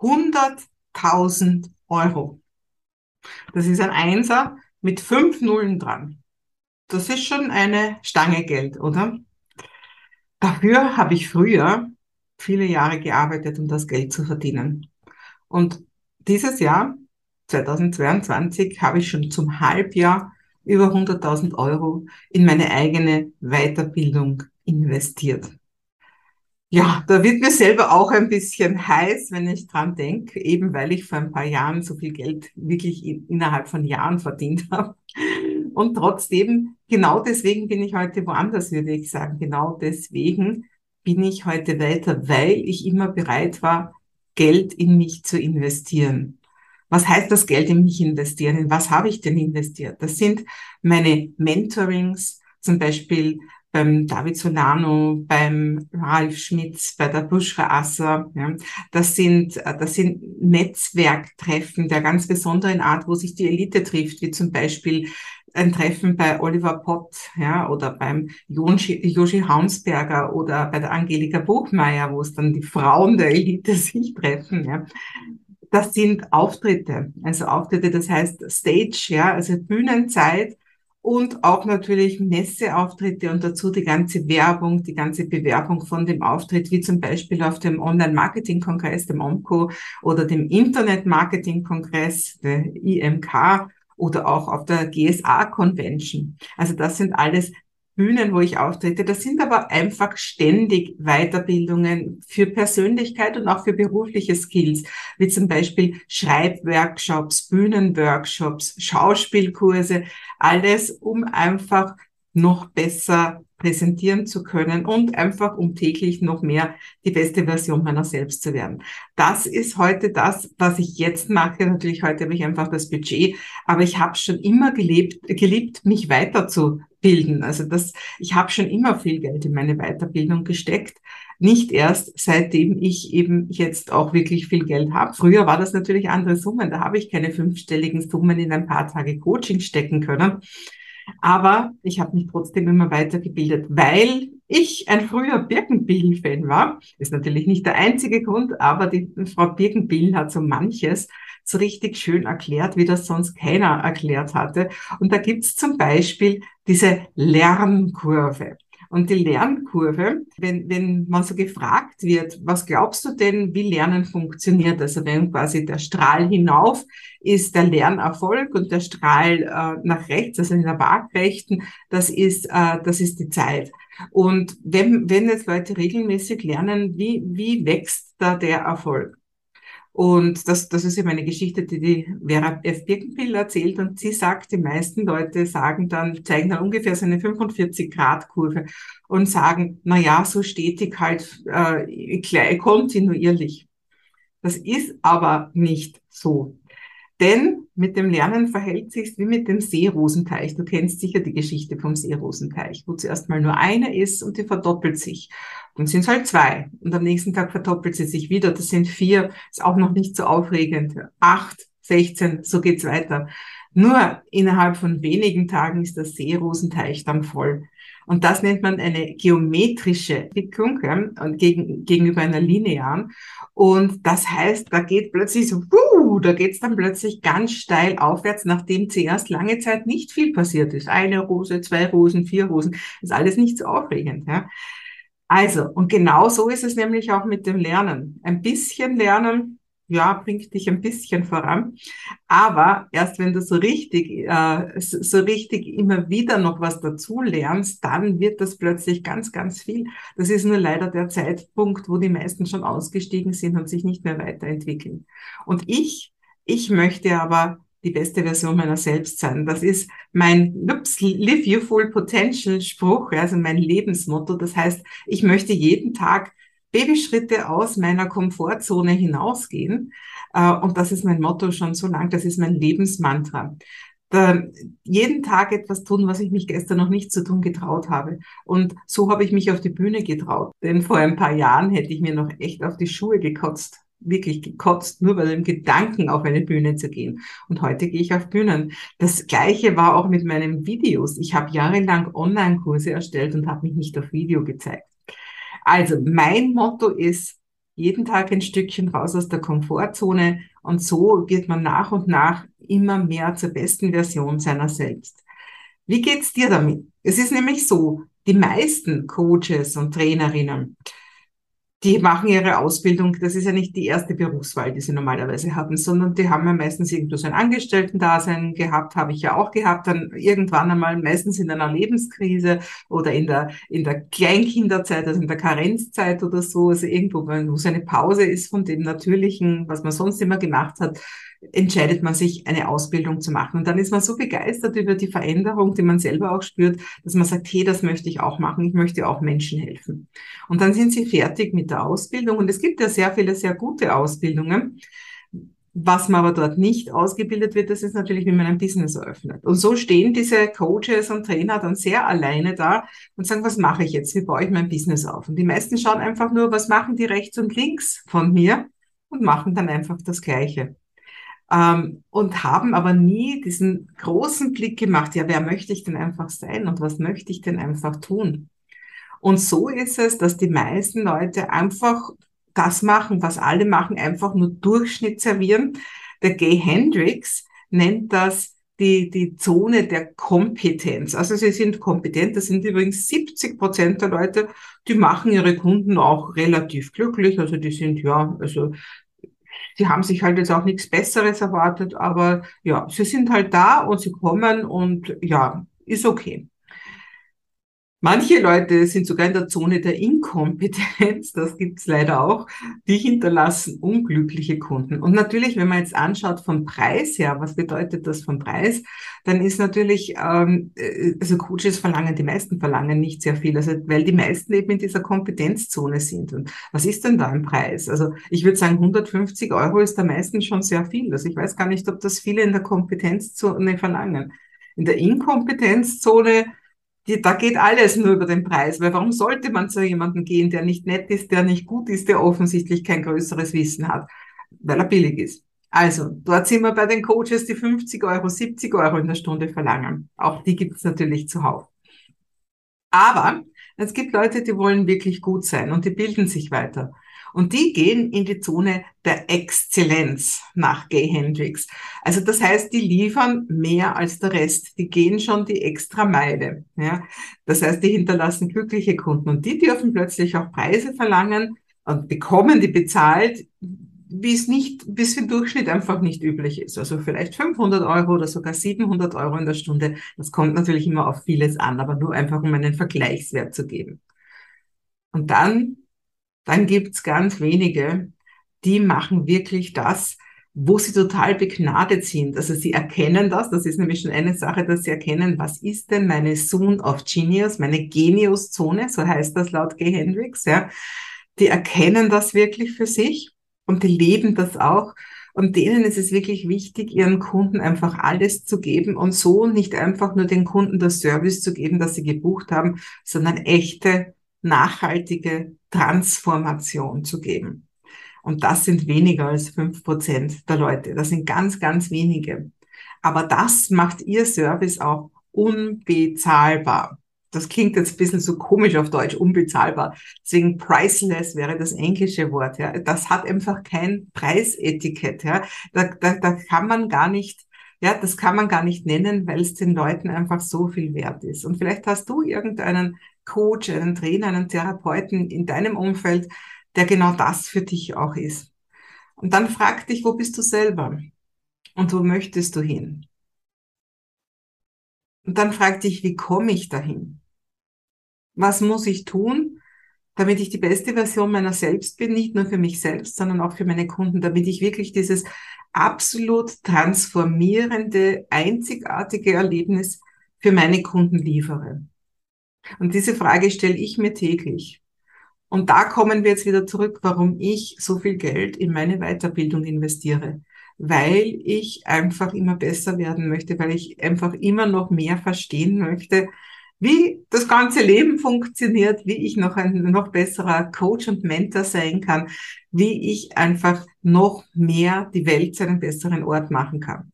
100.000 Euro. Das ist ein Einser mit fünf Nullen dran. Das ist schon eine Stange Geld, oder? Dafür habe ich früher viele Jahre gearbeitet, um das Geld zu verdienen. Und dieses Jahr, 2022, habe ich schon zum Halbjahr über 100.000 Euro in meine eigene Weiterbildung investiert. Ja, da wird mir selber auch ein bisschen heiß, wenn ich dran denke, eben weil ich vor ein paar Jahren so viel Geld wirklich in, innerhalb von Jahren verdient habe. Und trotzdem, genau deswegen bin ich heute woanders, würde ich sagen. Genau deswegen bin ich heute weiter, weil ich immer bereit war, Geld in mich zu investieren. Was heißt das Geld in mich investieren? In was habe ich denn investiert? Das sind meine Mentorings, zum Beispiel beim David Solano, beim Ralf Schmitz, bei der Buschra Asser. Ja. Das sind, das sind Netzwerktreffen der ganz besonderen Art, wo sich die Elite trifft, wie zum Beispiel ein Treffen bei Oliver Pott, ja, oder beim Joshi Haunsberger oder bei der Angelika Buchmeier, wo es dann die Frauen der Elite sich treffen, ja. Das sind Auftritte, also Auftritte, das heißt Stage, ja, also Bühnenzeit, und auch natürlich Messeauftritte und dazu die ganze Werbung, die ganze Bewerbung von dem Auftritt, wie zum Beispiel auf dem Online-Marketing-Kongress, dem OMCO oder dem Internet-Marketing-Kongress, der IMK oder auch auf der GSA-Convention. Also das sind alles Bühnen, wo ich auftrete. Das sind aber einfach ständig Weiterbildungen für Persönlichkeit und auch für berufliche Skills, wie zum Beispiel Schreibworkshops, Bühnenworkshops, Schauspielkurse, alles, um einfach noch besser präsentieren zu können und einfach um täglich noch mehr die beste Version meiner selbst zu werden. Das ist heute das, was ich jetzt mache. Natürlich heute habe ich einfach das Budget, aber ich habe schon immer gelebt, geliebt, mich weiterzubilden. Also das, ich habe schon immer viel Geld in meine Weiterbildung gesteckt. Nicht erst seitdem ich eben jetzt auch wirklich viel Geld habe. Früher war das natürlich andere Summen. Da habe ich keine fünfstelligen Summen in ein paar Tage Coaching stecken können. Aber ich habe mich trotzdem immer weitergebildet, weil ich ein früher Birkenbill-Fan war. Ist natürlich nicht der einzige Grund, aber die Frau Birkenbill hat so manches so richtig schön erklärt, wie das sonst keiner erklärt hatte. Und da gibt's zum Beispiel diese Lernkurve. Und die Lernkurve, wenn, wenn man so gefragt wird, was glaubst du denn, wie Lernen funktioniert? Also wenn quasi der Strahl hinauf ist der Lernerfolg und der Strahl äh, nach rechts, also in der Waagrechten, das ist, äh, das ist die Zeit. Und wenn, wenn jetzt Leute regelmäßig lernen, wie, wie wächst da der Erfolg? Und das, das ist ja meine Geschichte, die die Vera F. Birkenbill erzählt. Und sie sagt, die meisten Leute sagen dann, zeigen dann ungefähr so eine 45-Grad-Kurve und sagen, na ja, so stetig halt äh, kontinuierlich. Das ist aber nicht so. Denn mit dem Lernen verhält sich wie mit dem Seerosenteich. Du kennst sicher die Geschichte vom Seerosenteich, wo zuerst mal nur eine ist und die verdoppelt sich. Dann sind es halt zwei. Und am nächsten Tag verdoppelt sie sich wieder. Das sind vier. Ist auch noch nicht so aufregend. Acht, 16, so geht's weiter. Nur innerhalb von wenigen Tagen ist der Seerosenteich dann voll. Und das nennt man eine geometrische Entwicklung ja, und gegen, gegenüber einer linearen. Und das heißt, da geht plötzlich so, uh, da geht's dann plötzlich ganz steil aufwärts, nachdem zuerst lange Zeit nicht viel passiert ist. Eine Rose, zwei Rosen, vier Rosen, ist alles nicht so aufregend. Ja. Also, und genau so ist es nämlich auch mit dem Lernen. Ein bisschen lernen, ja, bringt dich ein bisschen voran. Aber erst wenn du so richtig, äh, so richtig immer wieder noch was dazu lernst, dann wird das plötzlich ganz, ganz viel. Das ist nur leider der Zeitpunkt, wo die meisten schon ausgestiegen sind und sich nicht mehr weiterentwickeln. Und ich, ich möchte aber die beste Version meiner selbst sein. Das ist mein ups, Live Your Full Potential Spruch, also mein Lebensmotto. Das heißt, ich möchte jeden Tag Babyschritte aus meiner Komfortzone hinausgehen. Äh, und das ist mein Motto schon so lang, das ist mein Lebensmantra. Da, jeden Tag etwas tun, was ich mich gestern noch nicht zu tun getraut habe. Und so habe ich mich auf die Bühne getraut. Denn vor ein paar Jahren hätte ich mir noch echt auf die Schuhe gekotzt. Wirklich gekotzt, nur bei dem Gedanken auf eine Bühne zu gehen. Und heute gehe ich auf Bühnen. Das Gleiche war auch mit meinen Videos. Ich habe jahrelang Online-Kurse erstellt und habe mich nicht auf Video gezeigt. Also mein Motto ist, jeden Tag ein Stückchen raus aus der Komfortzone und so wird man nach und nach immer mehr zur besten Version seiner selbst. Wie geht's dir damit? Es ist nämlich so, die meisten Coaches und Trainerinnen, die machen ihre Ausbildung, das ist ja nicht die erste Berufswahl, die sie normalerweise hatten, sondern die haben ja meistens irgendwo so ein Angestellten-Dasein gehabt, habe ich ja auch gehabt, dann irgendwann einmal meistens in einer Lebenskrise oder in der, in der Kleinkinderzeit, also in der Karenzzeit oder so, also irgendwo, wo so eine Pause ist von dem Natürlichen, was man sonst immer gemacht hat, entscheidet man sich, eine Ausbildung zu machen. Und dann ist man so begeistert über die Veränderung, die man selber auch spürt, dass man sagt, hey, das möchte ich auch machen, ich möchte auch Menschen helfen. Und dann sind sie fertig mit der Ausbildung. Und es gibt ja sehr viele, sehr gute Ausbildungen. Was man aber dort nicht ausgebildet wird, das ist natürlich, wie man ein Business eröffnet. Und so stehen diese Coaches und Trainer dann sehr alleine da und sagen, was mache ich jetzt? Wie baue ich mein Business auf? Und die meisten schauen einfach nur, was machen die rechts und links von mir und machen dann einfach das Gleiche ähm, und haben aber nie diesen großen Blick gemacht, ja, wer möchte ich denn einfach sein und was möchte ich denn einfach tun? Und so ist es, dass die meisten Leute einfach das machen, was alle machen, einfach nur Durchschnitt servieren. Der Gay Hendricks nennt das die, die Zone der Kompetenz. Also sie sind kompetent. Das sind übrigens 70 Prozent der Leute, die machen ihre Kunden auch relativ glücklich. Also die sind ja, also die haben sich halt jetzt auch nichts Besseres erwartet, aber ja, sie sind halt da und sie kommen und ja, ist okay. Manche Leute sind sogar in der Zone der Inkompetenz, das gibt's leider auch, die hinterlassen unglückliche Kunden. Und natürlich, wenn man jetzt anschaut vom Preis her, was bedeutet das vom Preis, dann ist natürlich, ähm, äh, also Coaches verlangen, die meisten verlangen nicht sehr viel, also weil die meisten eben in dieser Kompetenzzone sind. Und was ist denn da ein Preis? Also ich würde sagen, 150 Euro ist da meistens schon sehr viel. Also ich weiß gar nicht, ob das viele in der Kompetenzzone verlangen. In der Inkompetenzzone die, da geht alles nur über den Preis, weil warum sollte man zu jemandem gehen, der nicht nett ist, der nicht gut ist, der offensichtlich kein größeres Wissen hat, weil er billig ist. Also, dort sind wir bei den Coaches, die 50 Euro, 70 Euro in der Stunde verlangen. Auch die gibt es natürlich zuhauf. Aber es gibt Leute, die wollen wirklich gut sein und die bilden sich weiter. Und die gehen in die Zone der Exzellenz nach Gay Hendricks. Also das heißt, die liefern mehr als der Rest. Die gehen schon die extra Meile. Ja? Das heißt, die hinterlassen glückliche Kunden und die dürfen plötzlich auch Preise verlangen und bekommen die bezahlt, wie es nicht, wie es im Durchschnitt einfach nicht üblich ist. Also vielleicht 500 Euro oder sogar 700 Euro in der Stunde. Das kommt natürlich immer auf vieles an, aber nur einfach, um einen Vergleichswert zu geben. Und dann dann gibt's ganz wenige, die machen wirklich das, wo sie total begnadet sind. Also sie erkennen das, das ist nämlich schon eine Sache, dass sie erkennen, was ist denn meine Zone of Genius, meine Geniuszone, so heißt das laut Gay Hendricks, ja. Die erkennen das wirklich für sich und die leben das auch. Und denen ist es wirklich wichtig, ihren Kunden einfach alles zu geben und so nicht einfach nur den Kunden das Service zu geben, das sie gebucht haben, sondern echte nachhaltige Transformation zu geben. Und das sind weniger als fünf Prozent der Leute. Das sind ganz, ganz wenige. Aber das macht ihr Service auch unbezahlbar. Das klingt jetzt ein bisschen so komisch auf Deutsch, unbezahlbar. Deswegen priceless wäre das englische Wort. Ja. Das hat einfach kein Preisetikett. Ja. Da, da, da kann man gar nicht, ja, das kann man gar nicht nennen, weil es den Leuten einfach so viel wert ist. Und vielleicht hast du irgendeinen Coach, einen Trainer, einen Therapeuten in deinem Umfeld, der genau das für dich auch ist. Und dann frag dich, wo bist du selber? Und wo möchtest du hin? Und dann frag dich, wie komme ich dahin? Was muss ich tun, damit ich die beste Version meiner selbst bin, nicht nur für mich selbst, sondern auch für meine Kunden, damit ich wirklich dieses absolut transformierende, einzigartige Erlebnis für meine Kunden liefere. Und diese Frage stelle ich mir täglich. Und da kommen wir jetzt wieder zurück, warum ich so viel Geld in meine Weiterbildung investiere. Weil ich einfach immer besser werden möchte, weil ich einfach immer noch mehr verstehen möchte, wie das ganze Leben funktioniert, wie ich noch ein noch besserer Coach und Mentor sein kann, wie ich einfach noch mehr die Welt zu einem besseren Ort machen kann.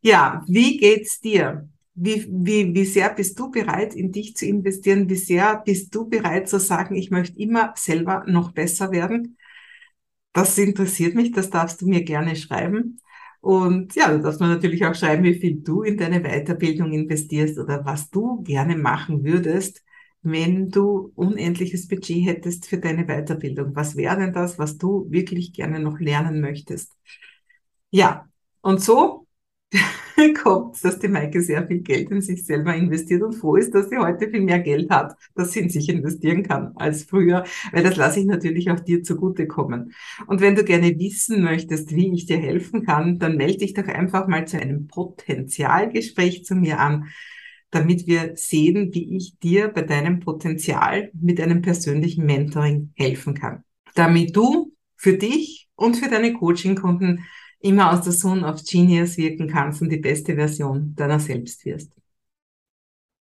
Ja, wie geht's dir? Wie, wie, wie sehr bist du bereit, in dich zu investieren? Wie sehr bist du bereit zu sagen, ich möchte immer selber noch besser werden? Das interessiert mich, das darfst du mir gerne schreiben. Und ja, du darfst mir natürlich auch schreiben, wie viel du in deine Weiterbildung investierst oder was du gerne machen würdest, wenn du unendliches Budget hättest für deine Weiterbildung. Was wäre denn das, was du wirklich gerne noch lernen möchtest? Ja, und so kommt, dass die Maike sehr viel Geld in sich selber investiert und froh ist, dass sie heute viel mehr Geld hat, dass sie in sich investieren kann als früher, weil das lasse ich natürlich auch dir zugutekommen. Und wenn du gerne wissen möchtest, wie ich dir helfen kann, dann melde dich doch einfach mal zu einem Potenzialgespräch zu mir an, damit wir sehen, wie ich dir bei deinem Potenzial mit einem persönlichen Mentoring helfen kann. Damit du für dich und für deine Coaching-Kunden immer aus der Zone of Genius wirken kannst und die beste Version deiner selbst wirst.